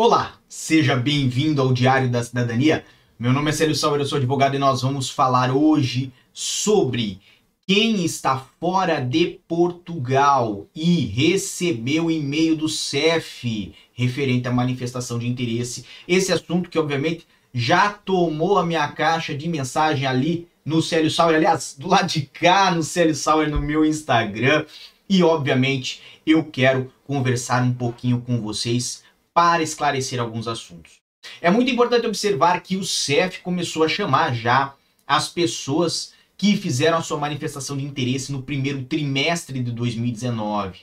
Olá, seja bem-vindo ao Diário da Cidadania. Meu nome é Célio Sauer, eu sou advogado e nós vamos falar hoje sobre quem está fora de Portugal e recebeu e-mail do CEF referente à manifestação de interesse. Esse assunto que, obviamente, já tomou a minha caixa de mensagem ali no Célio Sauer, aliás, do lado de cá no Célio Sauer no meu Instagram. E, obviamente, eu quero conversar um pouquinho com vocês para esclarecer alguns assuntos. É muito importante observar que o CEF começou a chamar já as pessoas que fizeram a sua manifestação de interesse no primeiro trimestre de 2019.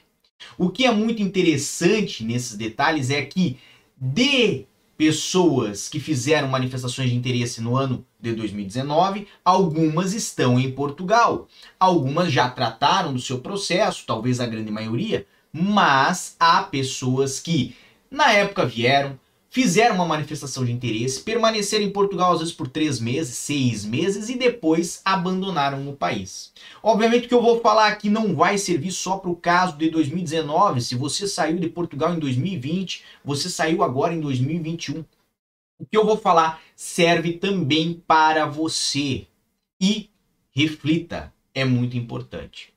O que é muito interessante nesses detalhes é que de pessoas que fizeram manifestações de interesse no ano de 2019, algumas estão em Portugal. Algumas já trataram do seu processo, talvez a grande maioria, mas há pessoas que na época vieram, fizeram uma manifestação de interesse, permaneceram em Portugal às vezes por três meses, seis meses e depois abandonaram o país. Obviamente que eu vou falar aqui não vai servir só para o caso de 2019. Se você saiu de Portugal em 2020, você saiu agora em 2021. O que eu vou falar serve também para você. E reflita, é muito importante.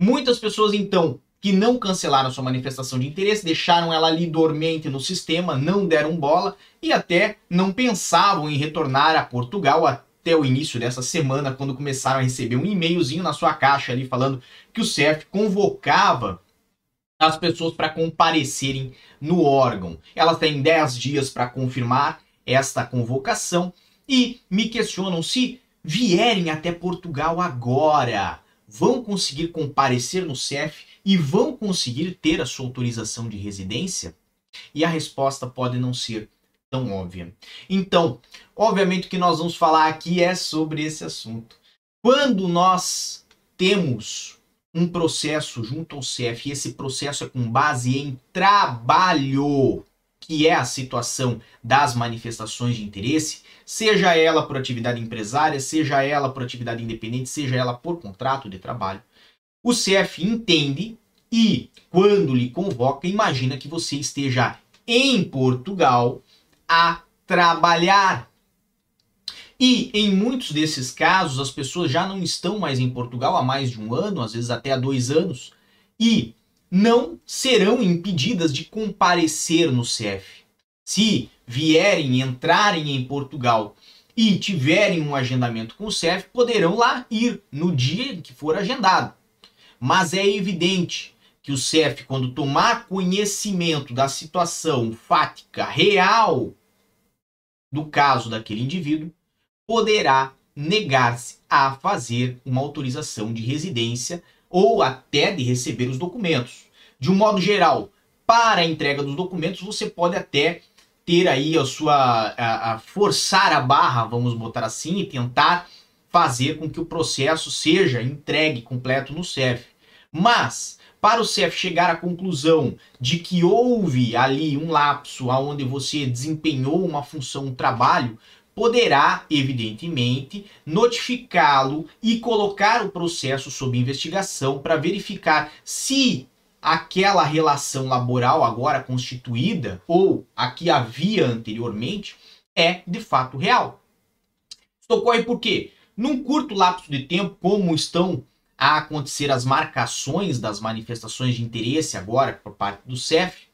Muitas pessoas então que não cancelaram sua manifestação de interesse, deixaram ela ali dormente no sistema, não deram bola e até não pensavam em retornar a Portugal até o início dessa semana, quando começaram a receber um e-mailzinho na sua caixa ali falando que o CEF convocava as pessoas para comparecerem no órgão. Elas têm 10 dias para confirmar esta convocação e me questionam se vierem até Portugal agora, vão conseguir comparecer no CEF e vão conseguir ter a sua autorização de residência? E a resposta pode não ser tão óbvia. Então, obviamente o que nós vamos falar aqui é sobre esse assunto. Quando nós temos um processo junto ao CEF e esse processo é com base em trabalho, que é a situação das manifestações de interesse, seja ela por atividade empresária, seja ela por atividade independente, seja ela por contrato de trabalho, o CF entende e, quando lhe convoca, imagina que você esteja em Portugal a trabalhar. E em muitos desses casos, as pessoas já não estão mais em Portugal há mais de um ano, às vezes até há dois anos, e não serão impedidas de comparecer no CF. Se vierem, entrarem em Portugal e tiverem um agendamento com o CEF, poderão lá ir no dia que for agendado. Mas é evidente que o CEF, quando tomar conhecimento da situação fática real do caso daquele indivíduo, poderá negar-se a fazer uma autorização de residência ou até de receber os documentos. De um modo geral, para a entrega dos documentos, você pode até ter aí a sua a, a forçar a barra, vamos botar assim, e tentar fazer com que o processo seja entregue completo no CEF. Mas para o CEF chegar à conclusão de que houve ali um lapso aonde você desempenhou uma função, um trabalho, poderá, evidentemente, notificá-lo e colocar o processo sob investigação para verificar se aquela relação laboral agora constituída ou a que havia anteriormente é de fato real. Isso ocorre porque, num curto lapso de tempo, como estão a acontecer as marcações das manifestações de interesse agora por parte do CEF,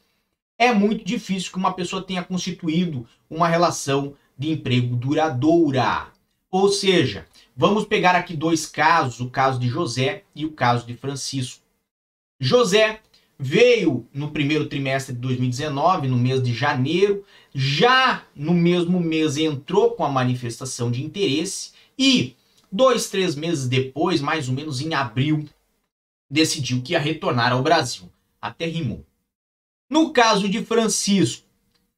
é muito difícil que uma pessoa tenha constituído uma relação de emprego duradoura. Ou seja, vamos pegar aqui dois casos, o caso de José e o caso de Francisco. José veio no primeiro trimestre de 2019, no mês de janeiro, já no mesmo mês entrou com a manifestação de interesse e dois, três meses depois, mais ou menos em abril, decidiu que ia retornar ao Brasil. Até rimou. No caso de Francisco,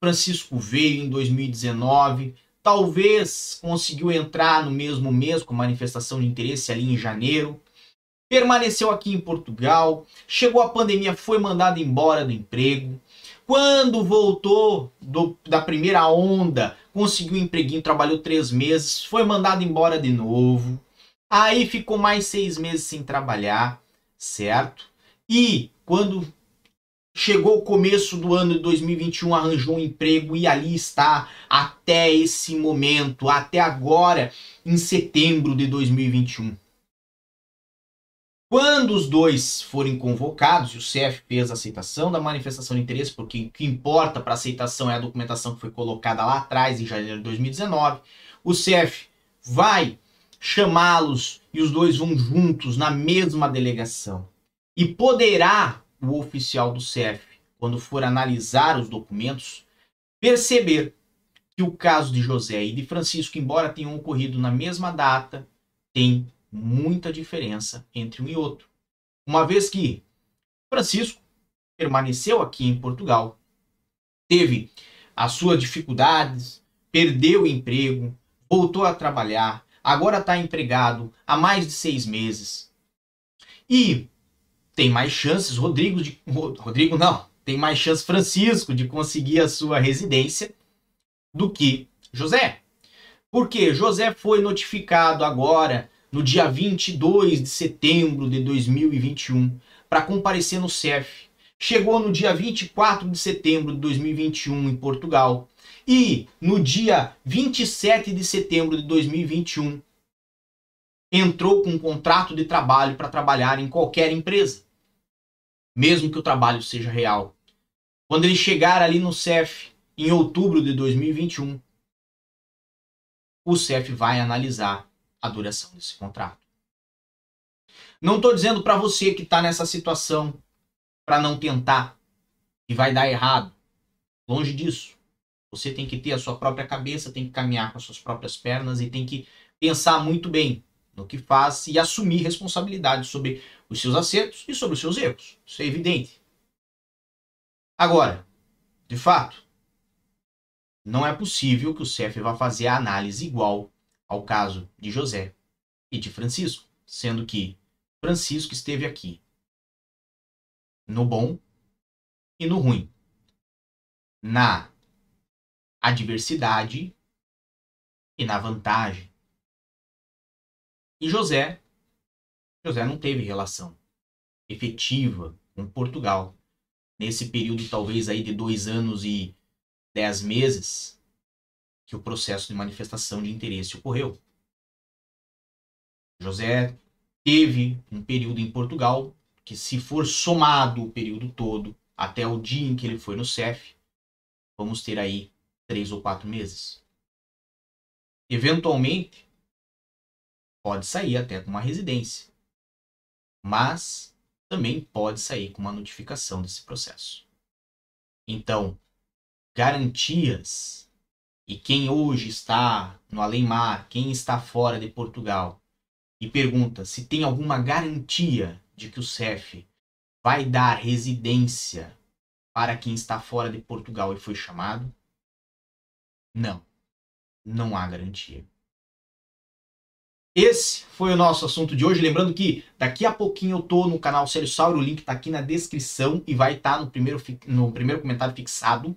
Francisco veio em 2019, talvez conseguiu entrar no mesmo mês com manifestação de interesse ali em janeiro permaneceu aqui em Portugal, chegou a pandemia, foi mandado embora do emprego. Quando voltou do, da primeira onda, conseguiu um empreguinho, trabalhou três meses, foi mandado embora de novo. Aí ficou mais seis meses sem trabalhar, certo? E quando chegou o começo do ano de 2021, arranjou um emprego e ali está até esse momento, até agora, em setembro de 2021. Quando os dois forem convocados, e o CF fez a aceitação da manifestação de interesse, porque o que importa para a aceitação é a documentação que foi colocada lá atrás, em janeiro de 2019, o CF vai chamá-los e os dois vão juntos na mesma delegação. E poderá o oficial do CF, quando for analisar os documentos, perceber que o caso de José e de Francisco, embora tenham ocorrido na mesma data, tem muita diferença entre um e outro. Uma vez que Francisco permaneceu aqui em Portugal, teve as suas dificuldades, perdeu o emprego, voltou a trabalhar, agora está empregado há mais de seis meses. E tem mais chances, Rodrigo, de, Rodrigo não, tem mais chance Francisco de conseguir a sua residência do que José. Porque José foi notificado agora no dia 22 de setembro de 2021 para comparecer no CEF. Chegou no dia 24 de setembro de 2021 em Portugal e no dia 27 de setembro de 2021 entrou com um contrato de trabalho para trabalhar em qualquer empresa, mesmo que o trabalho seja real. Quando ele chegar ali no CEF em outubro de 2021, o CEF vai analisar a duração desse contrato. Não estou dizendo para você que está nessa situação para não tentar e vai dar errado. Longe disso. Você tem que ter a sua própria cabeça, tem que caminhar com as suas próprias pernas e tem que pensar muito bem no que faz e assumir responsabilidade sobre os seus acertos e sobre os seus erros. Isso é evidente. Agora, de fato, não é possível que o CEF vá fazer a análise igual ao caso de José e de Francisco, sendo que Francisco esteve aqui no bom e no ruim, na adversidade e na vantagem. E José, José não teve relação efetiva com Portugal nesse período talvez aí de dois anos e dez meses que o processo de manifestação de interesse ocorreu. José teve um período em Portugal que, se for somado o período todo até o dia em que ele foi no CEF, vamos ter aí três ou quatro meses. Eventualmente, pode sair até com uma residência, mas também pode sair com uma notificação desse processo. Então, garantias e quem hoje está no além-mar, quem está fora de Portugal, e pergunta se tem alguma garantia de que o CEF vai dar residência para quem está fora de Portugal e foi chamado? Não, não há garantia. Esse foi o nosso assunto de hoje. Lembrando que daqui a pouquinho eu tô no canal Sério Sauro, o link está aqui na descrição e vai estar tá no, primeiro, no primeiro comentário fixado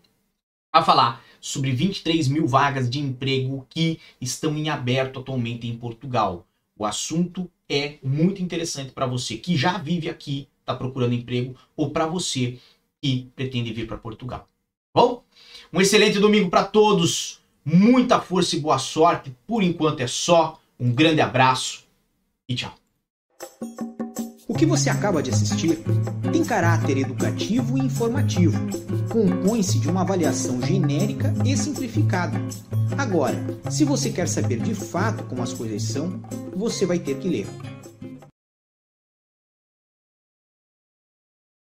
a falar sobre 23 mil vagas de emprego que estão em aberto atualmente em Portugal. O assunto é muito interessante para você que já vive aqui, está procurando emprego, ou para você que pretende vir para Portugal. Bom, um excelente domingo para todos, muita força e boa sorte. Por enquanto é só. Um grande abraço e tchau. O que você acaba de assistir tem caráter educativo e informativo. Compõe-se de uma avaliação genérica e simplificada. Agora, se você quer saber de fato como as coisas são, você vai ter que ler.